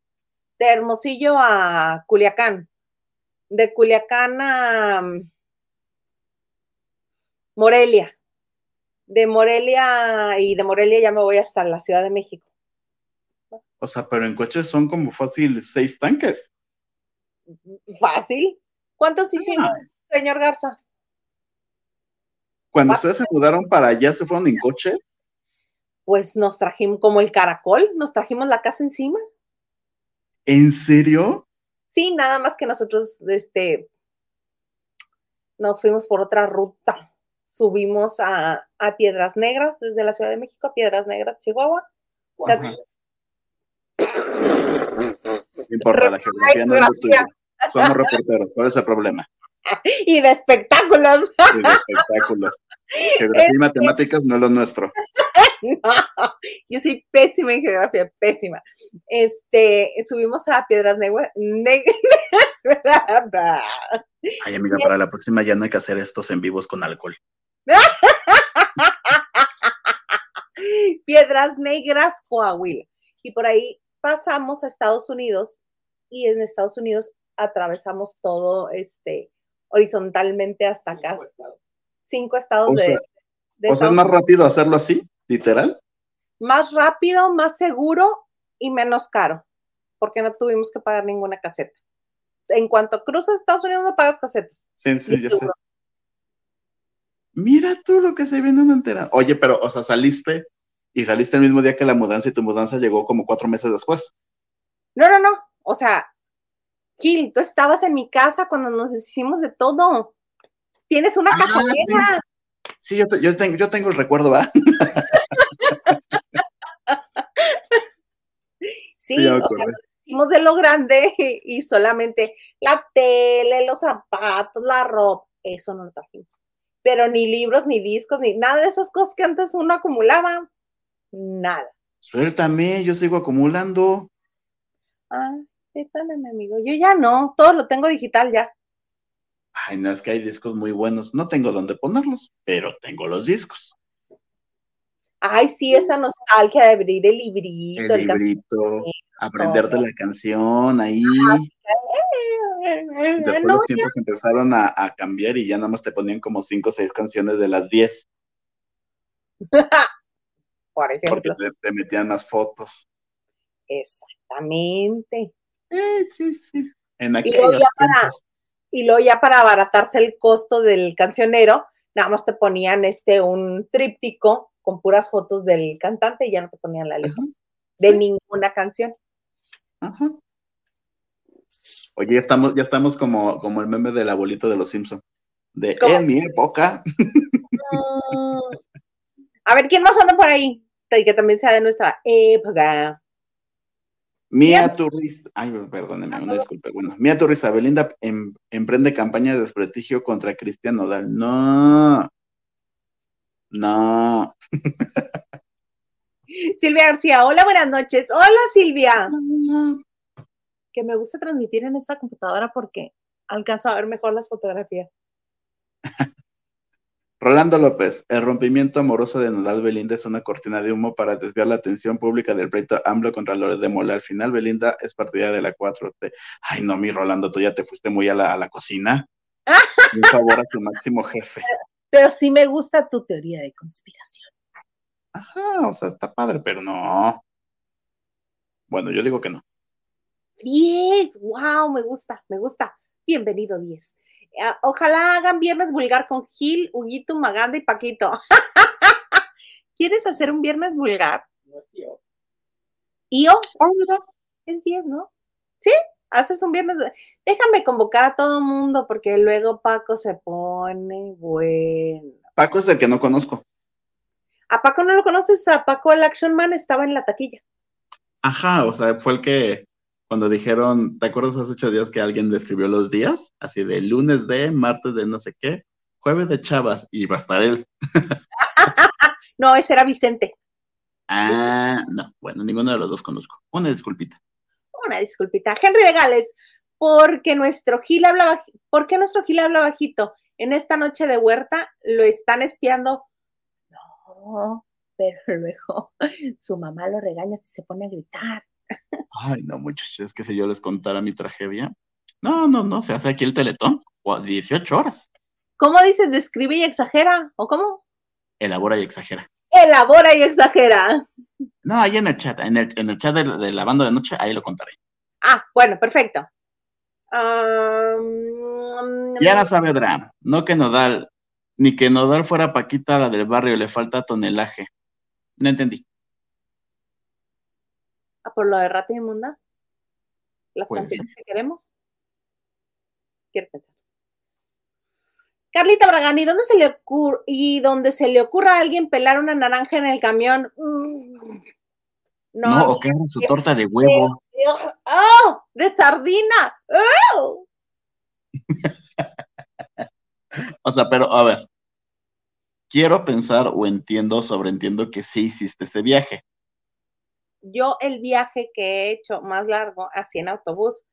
De Hermosillo a Culiacán. De Culiacán a mm, Morelia. De Morelia y de Morelia ya me voy hasta la Ciudad de México. O sea, pero en coches son como fácil seis tanques. Fácil. ¿Cuántos hicimos, señor Garza? Cuando ustedes se mudaron para allá, se fueron en coche. Pues nos trajimos como el caracol, nos trajimos la casa encima. ¿En serio? Sí, nada más que nosotros, este, nos fuimos por otra ruta. Subimos a, a Piedras Negras, desde la Ciudad de México a Piedras Negras, Chihuahua. O sea. No importa, la geografía no es lo tuyo. Geografía. Somos reporteros, ¿cuál es el problema? y de espectáculos. Sí, de espectáculos. Geografía y matemáticas no es lo nuestro. No, yo soy pésima en geografía, pésima. Este, subimos a Piedras Negras. Ay, amiga, para la próxima ya no hay que hacer estos en vivos con alcohol. Piedras Negras, Coahuila. Y por ahí pasamos a Estados Unidos y en Estados Unidos atravesamos todo este horizontalmente hasta acá. Cinco estados O de, sea- de O sea, Estados es más Unidos. rápido hacerlo así, literal. Más rápido, más seguro y menos caro, porque no tuvimos que pagar ninguna caseta. En cuanto cruzas Estados Unidos no pagas casetas. Sí, sí, ya sé. Mira tú lo que se viene una entera. Oye, pero, o sea, saliste y saliste el mismo día que la mudanza y tu mudanza llegó como cuatro meses después. No, no, no. O sea, Gil, tú estabas en mi casa cuando nos deshicimos de todo. Tienes una Ah, cajonera. Sí, yo, te- yo, tengo, yo tengo el recuerdo, ¿va? Sí, Sí, o sea, hicimos de lo grande y solamente la tele, los zapatos, la ropa, eso no lo trajimos. Pero ni libros, ni discos, ni nada de esas cosas que antes uno acumulaba. Nada. Suéltame, yo sigo acumulando. Ah, perdóname, amigo. Yo ya no, todo lo tengo digital ya. Ay, no, es que hay discos muy buenos. No tengo dónde ponerlos, pero tengo los discos. Ay, sí, esa nostalgia de abrir el librito, El el librito, aprenderte la canción ahí. Después Ah, No, los tiempos empezaron a, a cambiar y ya nada más te ponían como cinco o seis canciones de las diez, por porque ejemplo. te, te metían más fotos. Exactamente. Eh, sí, sí. En luego aquellos ya para-. Y luego ya para abaratarse el costo del cancionero, nada más te ponían este un tríptico con puras fotos del cantante y ya no te ponían la letra Ajá, de sí. ninguna canción. ajá. Oye, ya estamos, ya estamos como, como el meme del abuelito de los Simpson. De ¿Cómo? en mi época. A ver, ¿quién más anda por ahí? Y que también sea de nuestra época. Mía Turris, ay, perdóneme, una disculpa. Bueno, Mía Turris Belinda em- emprende campaña de desprestigio contra Cristian Nodal. No. No. Silvia García, hola, buenas noches. Hola, Silvia. Que me gusta transmitir en esta computadora porque alcanzo a ver mejor las fotografías. Rolando López, el rompimiento amoroso de Nodal Belinda es una cortina de humo para desviar la atención pública del pleito AMLO contra Lore de Mola. Al final, Belinda es partida de la 4T. Ay, no, mi Rolando, tú ya te fuiste muy a la, a la cocina. Un favor a su máximo jefe. Pero sí me gusta tu teoría de conspiración. Ajá, o sea, está padre, pero no. Bueno, yo digo que no. 10, wow, me gusta, me gusta. Bienvenido, 10. Ah, ojalá hagan viernes vulgar con Gil, Huguito, Maganda y Paquito. ¿Quieres hacer un viernes vulgar? ¿Y yo? Es 10, ¿no? ¿Sí? Haces un viernes. Déjame convocar a todo mundo porque luego Paco se pone bueno. Paco es el que no conozco. A Paco no lo conoces, a Paco el Action Man estaba en la taquilla. Ajá, o sea, fue el que cuando dijeron, ¿te acuerdas hace ocho días que alguien describió los días? Así de lunes de, martes de no sé qué, jueves de Chavas, y va a estar él. no, ese era Vicente. Ah, no, bueno, ninguno de los dos conozco. Una disculpita. Una disculpita. Henry de Gales, porque nuestro Gil habla ¿por qué nuestro Gil habla bajito? En esta noche de huerta lo están espiando. No, pero luego su mamá lo regaña si se pone a gritar. Ay, no, muchachos, es que si yo les contara mi tragedia. No, no, no, se hace aquí el teletón, o 18 horas. ¿Cómo dices? ¿Describe y exagera? ¿O cómo? Elabora y exagera. Elabora y exagera. No, ahí en el chat, en el, en el chat de, la banda de noche, ahí lo contaré. Ah, bueno, perfecto. Diana Saavedra, no que Nodal, ni que Nodal fuera Paquita la del barrio, le falta tonelaje. No entendí por lo de Rata Inmunda? ¿Las canciones que queremos? Quiero pensar. Carlita Bragani, ¿dónde se le ocurre y donde se le ocurra a alguien pelar una naranja en el camión? Mm. No, o que haga su torta de huevo. ¡Oh! ¡De sardina! ¡Oh! o sea, pero a ver, quiero pensar o entiendo, sobreentiendo que sí hiciste ese viaje yo el viaje que he hecho más largo, así en autobús,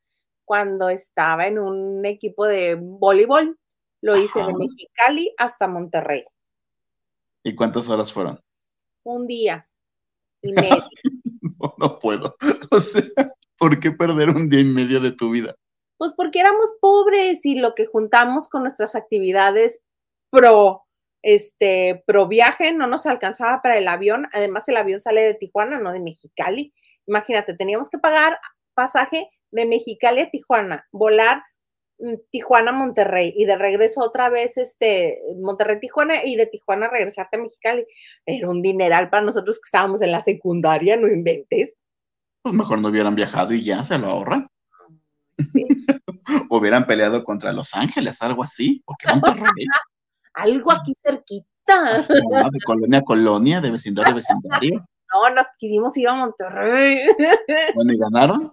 cuando estaba en un equipo de voleibol, lo hice de Mexicali hasta Monterrey. ¿Y cuántas horas fueron? Un día y medio. no, puedo. O sea, ¿por qué perder un día y medio de tu vida? Pues porque éramos pobres y lo que juntamos con nuestras actividades pro este, pro viaje no nos alcanzaba para el avión, además el avión sale de Tijuana, no de Mexicali. Imagínate, teníamos que pagar pasaje de Mexicali a Tijuana, volar mm, Tijuana Monterrey y de regreso otra vez este Monterrey Tijuana y de Tijuana regresarte a Mexicali. Era un dineral para nosotros que estábamos en la secundaria, no inventes. Pues mejor no hubieran viajado y ya se lo ahorran. hubieran peleado contra Los Ángeles, algo así, porque Monterrey algo aquí cerquita. de colonia a colonia, de vecindario a vecindario. No, nos quisimos ir a Monterrey. Bueno, ¿y ganaron?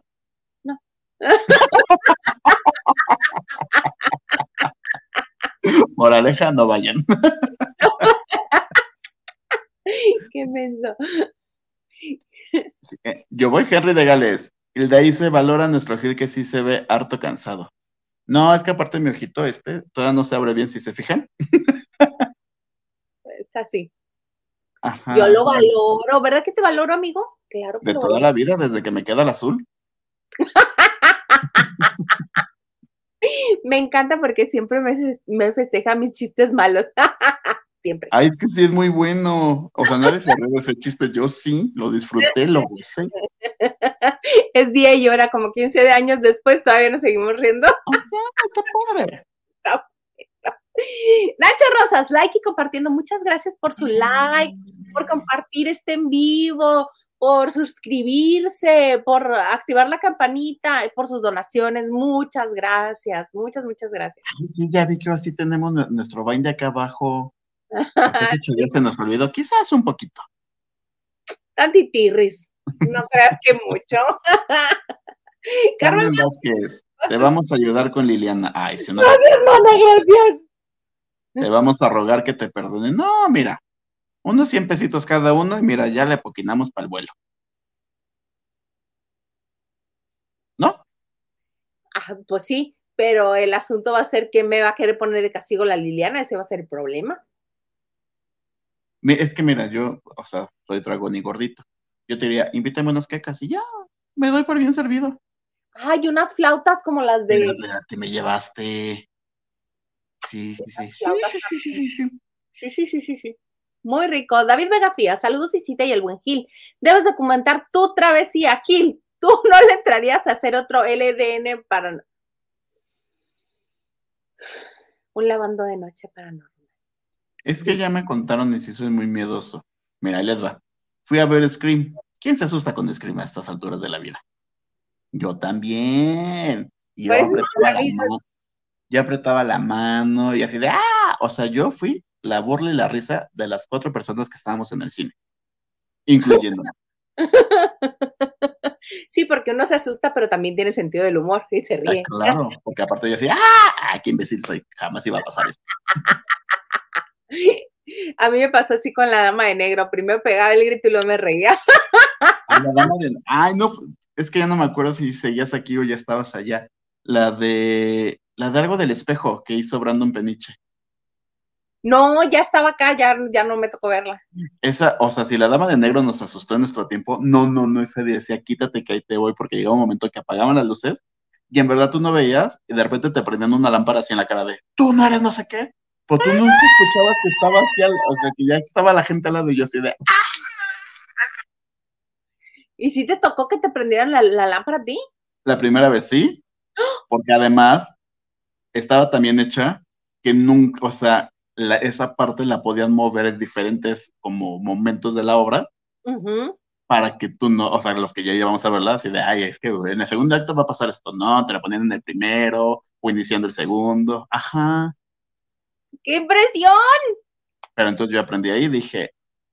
No. Moraleja, no vayan. Qué menso. Yo voy Henry de Gales. El de ahí se valora nuestro Gil que sí se ve harto cansado. No, es que aparte mi ojito este todavía no se abre bien si se fijan. Está así. Yo lo valoro, ¿verdad que te valoro, amigo? Claro De toda la vida, desde que me queda el azul. me encanta porque siempre me, me festeja mis chistes malos. siempre. Ay, es que sí es muy bueno. O sea, nadie se ríe de ese chiste. Yo sí, lo disfruté, lo hice. es día y hora, como 15 de años después, todavía nos seguimos riendo. está padre. Nacho Rosas, like y compartiendo. Muchas gracias por su like, por compartir este en vivo, por suscribirse, por activar la campanita, por sus donaciones. Muchas gracias, muchas, muchas gracias. ya vi que así tenemos nuestro bind de acá abajo. ya se nos olvidó, quizás un poquito. Tantitirris, no creas que mucho. Carmen Vázquez, te vamos a ayudar con Liliana. Ay, si. Gracias, hermana, gracias. Te vamos a rogar que te perdone. No, mira. Unos 100 pesitos cada uno y mira, ya le poquinamos para el vuelo. ¿No? Ah, pues sí, pero el asunto va a ser que me va a querer poner de castigo la Liliana, ese va a ser el problema. Es que mira, yo, o sea, soy dragón y gordito. Yo te diría, invítame unas quecas y ya, me doy por bien servido. Ay, unas flautas como las de. Las que me llevaste. Sí, sí, sí. Sí, sí, sí, sí, sí. Muy rico. David Vega Fría, saludos Isita y el buen Gil. Debes documentar tu travesía, Gil. Tú no le entrarías a hacer otro LDN para. Un lavando de noche para no. Es que ya me contaron y si soy muy miedoso. Mira, ahí les va. Fui a ver Scream. ¿Quién se asusta con Scream a estas alturas de la vida? Yo también. Yo apretaba, la mano, yo apretaba la mano y así de ¡ah! O sea, yo fui la burla y la risa de las cuatro personas que estábamos en el cine, incluyendo. Sí, porque uno se asusta, pero también tiene sentido del humor y se ríe. claro, porque aparte yo decía, ¡ah! ¡Qué imbécil soy! Jamás iba a pasar eso. A mí me pasó así con la dama de negro. Primero pegaba el grito y luego me reía. La dama de... Ay, no, es que ya no me acuerdo si seguías aquí o ya estabas allá. La de la de algo del espejo que hizo Brandon Peniche. No, ya estaba acá, ya, ya no me tocó verla. Esa, o sea, si la dama de negro nos asustó en nuestro tiempo, no, no, no, ese día decía quítate que ahí te voy, porque llegaba un momento que apagaban las luces y en verdad tú no veías y de repente te prendían una lámpara así en la cara de tú no eres no sé qué. Pero tú nunca escuchabas que estaba así, o sea, que ya estaba la gente al lado y yo así de. ¿Y si te tocó que te prendieran la, lámpara a ti? La primera vez sí, porque además estaba también hecha que nunca, o sea, esa parte la podían mover en diferentes como momentos de la obra para que tú no, o sea, los que ya íbamos a verla, así de, ay, es que en el segundo acto va a pasar esto, no, te la ponían en el primero o iniciando el segundo, ajá. ¡Qué impresión! Pero entonces yo aprendí ahí y dije,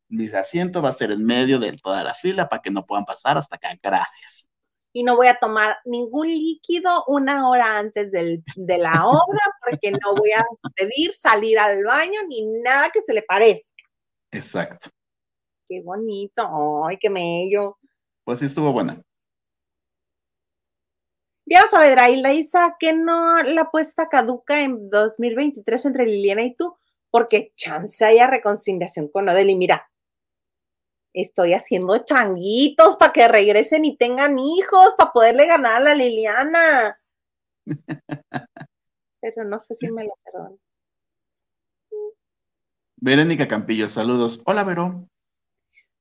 mis asientos va a ser en medio de toda la fila para que no puedan pasar hasta acá. Gracias. Y no voy a tomar ningún líquido una hora antes de la obra porque no voy a pedir salir al baño ni nada que se le parezca. Exacto. Qué bonito. Ay, qué mello. Pues sí estuvo buena. Ya Saavedra y Laisa, que no la apuesta caduca en 2023 entre Liliana y tú, porque chance haya reconciliación con Odeli. Mira, estoy haciendo changuitos para que regresen y tengan hijos, para poderle ganar a la Liliana. Pero no sé si me lo perdono. Verónica Campillo, saludos. Hola, Vero.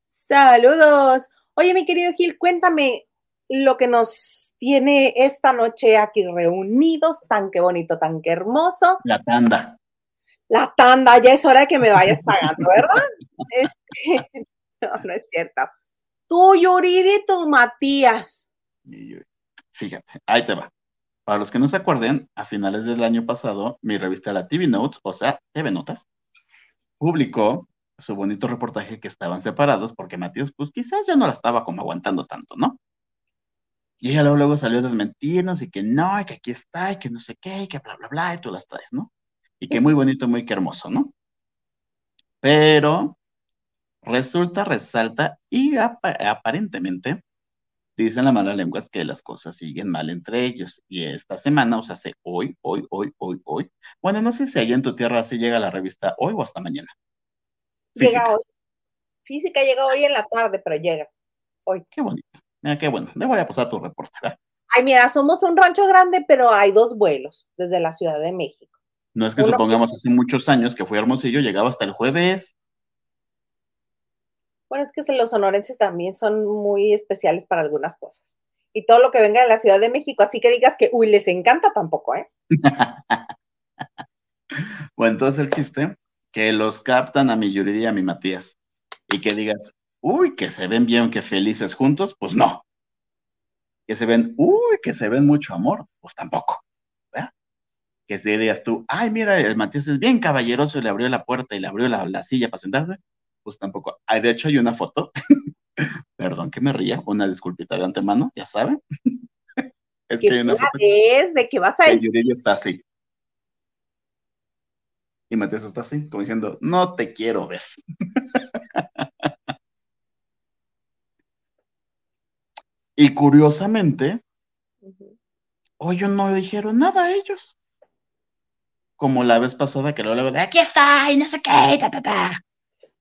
Saludos. Oye, mi querido Gil, cuéntame lo que nos tiene esta noche aquí reunidos, tan que bonito, tan que hermoso. La tanda. La tanda, ya es hora de que me vayas pagando, ¿verdad? Este, no, no es cierto. Tú, Yuridi, y tu Matías. Fíjate, ahí te va. Para los que no se acuerden, a finales del año pasado, mi revista La TV Notes, o sea, TV Notas, publicó su bonito reportaje que estaban separados porque Matías, pues quizás ya no la estaba como aguantando tanto, ¿no? Y ella luego, luego salió a desmentirnos y que no, y que aquí está, y que no sé qué, y que bla, bla, bla, y tú las traes, ¿no? Y que muy bonito, muy que hermoso, ¿no? Pero resulta, resalta, y aparentemente dicen la mala lengua que las cosas siguen mal entre ellos. Y esta semana, o sea, hace hoy, hoy, hoy, hoy, hoy. Bueno, no sé si allá en tu tierra así llega la revista hoy o hasta mañana. Llega hoy. Física llega hoy en la tarde, pero llega hoy. Qué bonito. Mira, qué bueno. Le voy a pasar tu reporte. Ay, mira, somos un rancho grande, pero hay dos vuelos desde la Ciudad de México. No es que supongamos hace muchos años que fue Hermosillo, llegaba hasta el jueves. Bueno, es que los sonorenses también son muy especiales para algunas cosas. Y todo lo que venga de la Ciudad de México, así que digas que, uy, les encanta tampoco, ¿eh? bueno, entonces el chiste, que los captan a mi Yuridia y a mi Matías. Y que digas, uy, que se ven bien, que felices juntos, pues no. Que se ven, uy, que se ven mucho amor, pues tampoco. ¿verdad? Que si dirías tú, ay, mira, el Matías es bien caballeroso y le abrió la puerta y le abrió la, silla para sentarse, pues tampoco. Ay, de hecho, hay una foto, perdón que me ría, una disculpita de antemano, ya saben. es que hay una foto. Es? ¿De qué vas a decir? Está así. Y Matías está así, como diciendo, no te quiero ver. Y curiosamente, hoy no dijeron nada a ellos. Como la vez pasada que luego de aquí está y no sé qué, ta, ta, ta.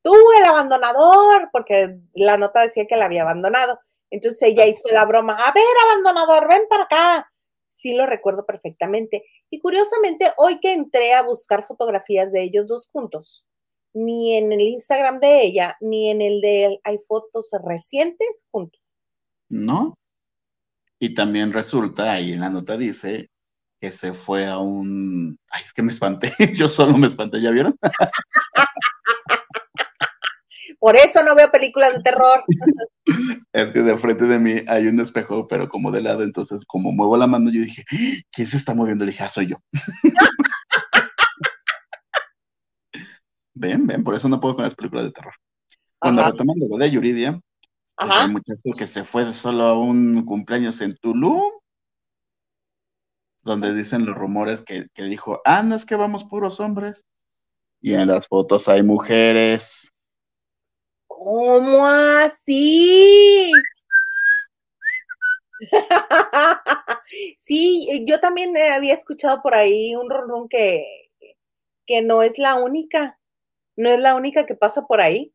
Tú, el abandonador, porque la nota decía que la había abandonado. Entonces ella hizo la broma, a ver, abandonador, ven para acá. Sí lo recuerdo perfectamente. Y curiosamente, hoy que entré a buscar fotografías de ellos dos juntos, ni en el Instagram de ella, ni en el de él hay fotos recientes juntos. ¿No? Y también resulta, ahí en la nota dice que se fue a un... Ay, es que me espanté, yo solo me espanté, ¿ya vieron? Por eso no veo películas de terror. Es que de frente de mí hay un espejo, pero como de lado, entonces como muevo la mano, yo dije, ¿quién se está moviendo? Le dije, ah, soy yo. ven, ven, por eso no puedo con las películas de terror. Cuando retomando lo de Yuridia, pues el muchacho que se fue solo a un cumpleaños en Tulum, donde dicen los rumores que, que dijo, ah, no es que vamos puros hombres. Y en las fotos hay mujeres. ¿Cómo así? sí, yo también había escuchado por ahí un ronrón que, que no es la única, no es la única que pasa por ahí.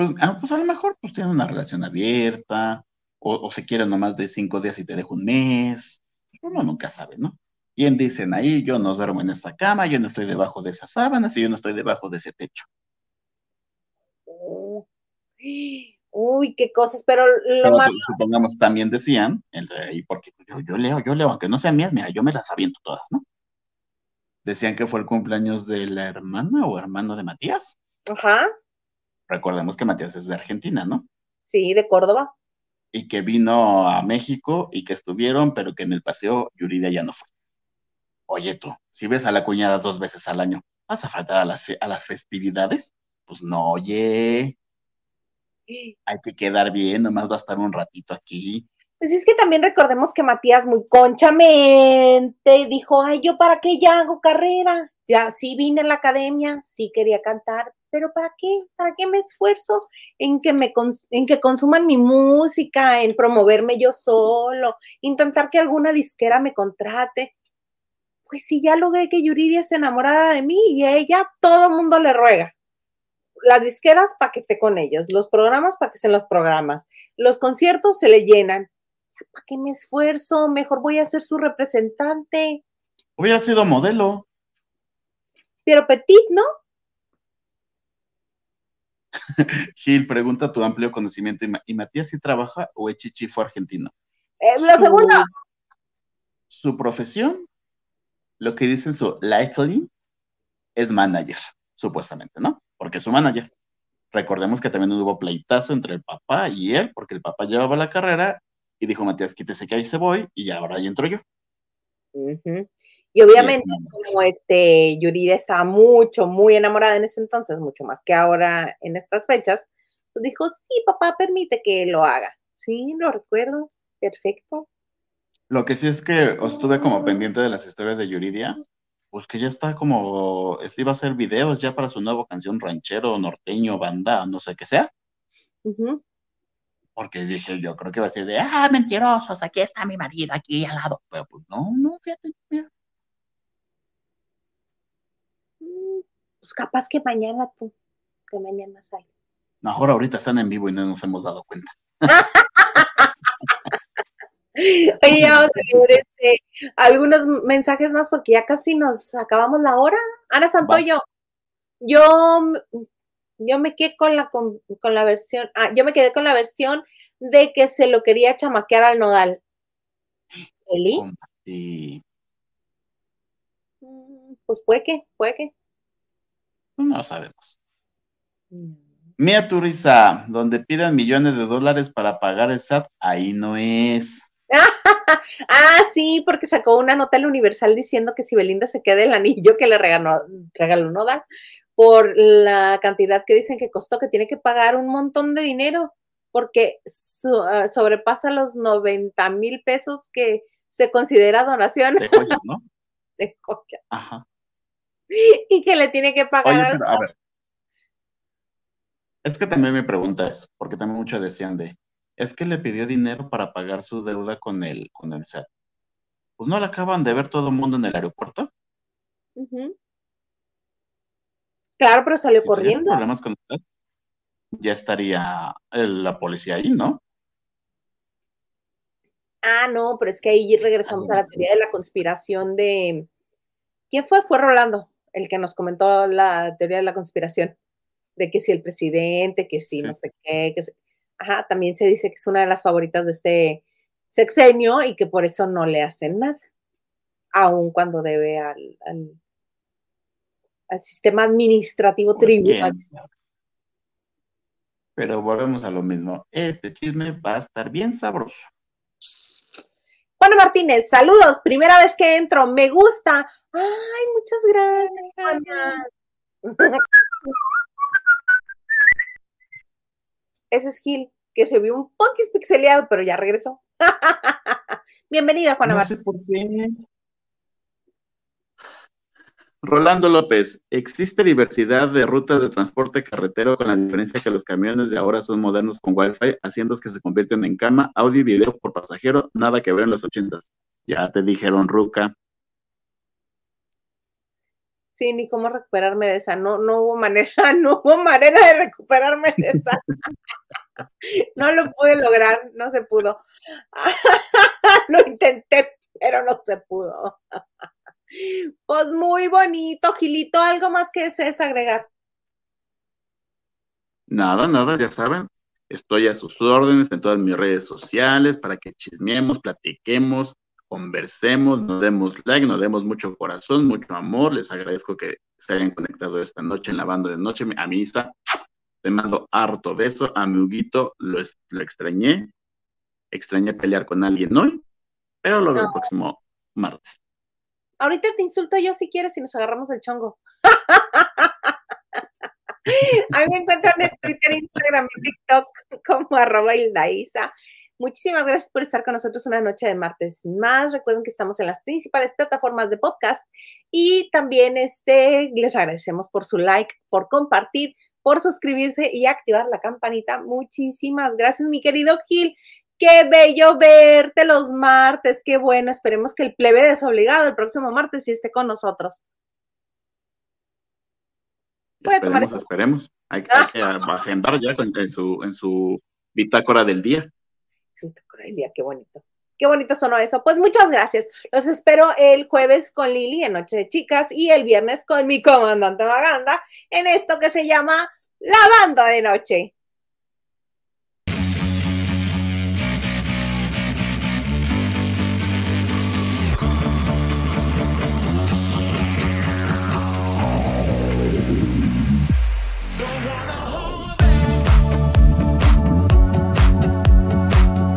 Pues, ah, pues a lo mejor pues tienen una relación abierta, o, se quieren nomás de cinco días y te dejo un mes. Uno nunca sabe, ¿no? Bien dicen ahí, yo no duermo en esta cama, yo no estoy debajo de esas sábanas y yo no estoy debajo de ese techo. Uy, qué cosas, pero lo más. Supongamos, también decían, y porque yo, leo, yo leo, aunque no sean mías, mira, yo me las aviento todas, ¿no? Decían que fue el cumpleaños de la hermana o hermano de Matías. Ajá. Recordemos que Matías es de Argentina, ¿no? Sí, de Córdoba. Y que vino a México y que estuvieron, pero que en el paseo Yuridia ya no fue. Oye tú, si ves a la cuñada dos veces al año, ¿vas a faltar a las, a las festividades? Pues no, oye. Hay que quedar bien, nomás va a estar un ratito aquí. Pues es que también recordemos que Matías muy conchamente dijo, ay, yo para qué ya hago carrera. Ya sí vine a la academia, sí quería cantar, pero ¿para qué? ¿Para qué me esfuerzo en que me en que consuman mi música, en promoverme yo solo, intentar que alguna disquera me contrate? Pues si ya logré que Yuridia se enamorara de mí y ella todo el mundo le ruega las disqueras para que esté con ellos, los programas para que sean los programas, los conciertos se le llenan. ¿Para qué me esfuerzo? Mejor voy a ser su representante. Hubiera sido modelo. Pero Petit, ¿no? Gil, pregunta tu amplio conocimiento. ¿Y Matías si trabaja o es fue argentino? Eh, lo segundo. Su profesión, lo que dicen su likely, es manager, supuestamente, ¿no? porque es su manager. Recordemos que también hubo pleitazo entre el papá y él, porque el papá llevaba la carrera y dijo, Matías, quítese que ahí se voy, y ahora ahí entro yo. Y obviamente, como este, Yurida estaba mucho, muy enamorada en ese entonces, mucho más que ahora en estas fechas, pues dijo, sí, papá, permite que lo haga. Sí, lo recuerdo, perfecto. Lo que sí es que estuve como pendiente de las historias de Yuridia, pues que ya está como, este iba a hacer videos ya para su nueva canción ranchero, norteño, banda, no sé qué sea. Porque dije, yo creo que va a ser de, ah, mentirosos, aquí está mi marido, aquí al lado. Pero pues no, no, fíjate, mira. Mm, pues capaz que mañana tú, que mañana sale. Mejor ahorita están en vivo y no nos hemos dado cuenta. Oye, vamos a leer este, algunos mensajes más porque ya casi nos acabamos la hora. Ana Santoyo, yo, yo me quedé con la, con, la versión, ah, yo me quedé con la versión de que se lo quería chamaquear al nodal. ¿Eli? Sí. Mm, pues puede que, puede que. No sabemos. Mm. Mía Turiza, donde pidan millones de dólares para pagar el SAT, ahí no es. ah, sí, porque sacó una nota el Universal diciendo que si Belinda se queda el anillo que le regaló, regaló Nodal por la cantidad que dicen que costó, que tiene que pagar un montón de dinero, porque ah, sobrepasa los 90 mil pesos que se considera donación. De joyas, ¿no? De Ajá. Y que le tiene que pagar a ver, Es que también me pregunta eso, porque también muchos decían de, es que le pidió dinero para pagar su deuda con el, con el SAT. Pues no la acaban de ver todo el mundo en el aeropuerto. Claro, pero salió corriendo. problemas con el SAT, ya estaría la policía ahí, ¿no? Ah, no, pero es que ahí regresamos a la teoría de la conspiración de... ¿Quién fue? Fue Rolando, el que nos comentó la teoría de la conspiración, de que si el presidente, que si no sé qué, que Ajá, también se dice que es una de las favoritas de este sexenio y que por eso no le hacen nada, aun cuando debe al, al, sistema administrativo pues, tribunal. Pero volvemos a lo mismo. Este chisme va a estar bien sabroso. Juana Martínez, saludos, primera vez que entro, me gusta. Ay, muchas gracias, Juana. Ese es Gil, que se vio un poquito pixeleado, pero ya regresó. Bienvenida, Juana Martínez. Rolando López, existe diversidad de rutas de transporte carretero con la diferencia que los camiones de ahora son modernos con Wi-Fi, haciendo que se convierten en cama, audio y video por pasajero, nada que ver en los ochentas. Ya te dijeron, Ruca. Sí, ni cómo recuperarme de esa. No, no hubo manera, no hubo manera de recuperarme de esa. no lo pude lograr, no se pudo. lo intenté, pero no se pudo. Pues muy bonito, Gilito. ¿Algo más que desees agregar? Nada, nada, ya saben. Estoy a sus órdenes en todas mis redes sociales para que chismeemos, platiquemos, conversemos, nos demos like, nos demos mucho corazón, mucho amor. Les agradezco que se hayan conectado esta noche en la banda de noche. A está, le mando harto beso. A mi Huguito lo, lo extrañé. Extrañé pelear con alguien hoy, pero lo veo el próximo martes. Ahorita te insulto yo si quieres y nos agarramos el chongo. A mí me encuentran en Twitter, Instagram y TikTok como arroba Hildaísa. Muchísimas gracias por estar con nosotros una noche de martes más. Recuerden que estamos en las principales plataformas de podcast y también este, les agradecemos por su like, por compartir, por suscribirse y activar la campanita. Muchísimas gracias, mi querido Gil. Qué bello verte los martes, qué bueno. Esperemos que el plebe desobligado el próximo martes sí esté con nosotros. Esperemos, esperemos. Hay, que agendar ya en, su, en su bitácora del día. Día, qué bonito. Qué bonito sonó eso. Pues muchas gracias. Los espero el jueves con Lili en Noche de Chicas y el viernes con mi comandante Maganda en esto que se llama La Banda de Noche.